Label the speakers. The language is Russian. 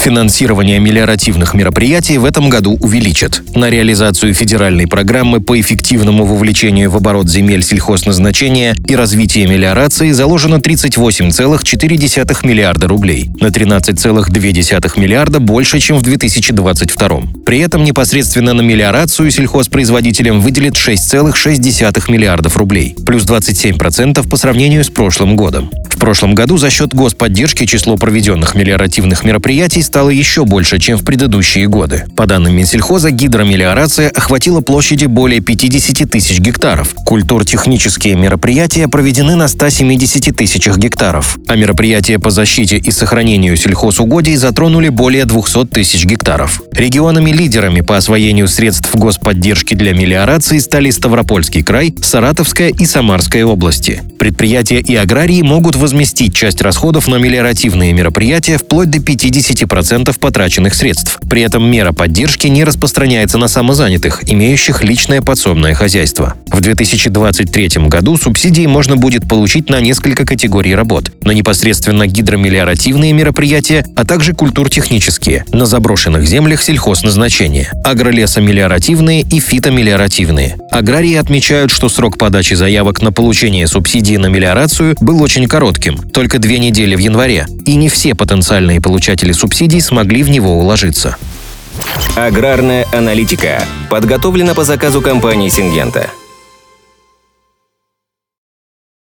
Speaker 1: Финансирование мелиоративных мероприятий в этом году увеличат. На реализацию федеральной программы по эффективному вовлечению в оборот земель сельхозназначения и развитие мелиорации заложено 38,4 миллиарда рублей, на 13,2 миллиарда больше, чем в 2022. При этом непосредственно на мелиорацию сельхозпроизводителям выделит 6,6 миллиардов рублей, плюс 27% по сравнению с прошлым годом. Прошлом году за счет господдержки число проведенных мелиоративных мероприятий стало еще больше, чем в предыдущие годы. По данным Минсельхоза, гидромелиорация охватила площади более 50 тысяч гектаров. Культуртехнические мероприятия проведены на 170 тысячах гектаров, а мероприятия по защите и сохранению сельхозугодий затронули более 200 тысяч гектаров. Регионами-лидерами по освоению средств господдержки для мелиорации стали Ставропольский край, Саратовская и Самарская области. Предприятия и аграрии могут возместить часть расходов на мелиоративные мероприятия вплоть до 50% 10% потраченных средств. При этом мера поддержки не распространяется на самозанятых, имеющих личное подсобное хозяйство. В 2023 году субсидии можно будет получить на несколько категорий работ. На непосредственно гидромелиоративные мероприятия, а также культуртехнические, на заброшенных землях сельхозназначения, агролесомелиоративные и фитомелиоративные. Аграрии отмечают, что срок подачи заявок на получение субсидии на мелиорацию был очень коротким, только две недели в январе, и не все потенциальные получатели субсидий смогли в него уложиться.
Speaker 2: Аграрная аналитика подготовлена по заказу компании «Сингента».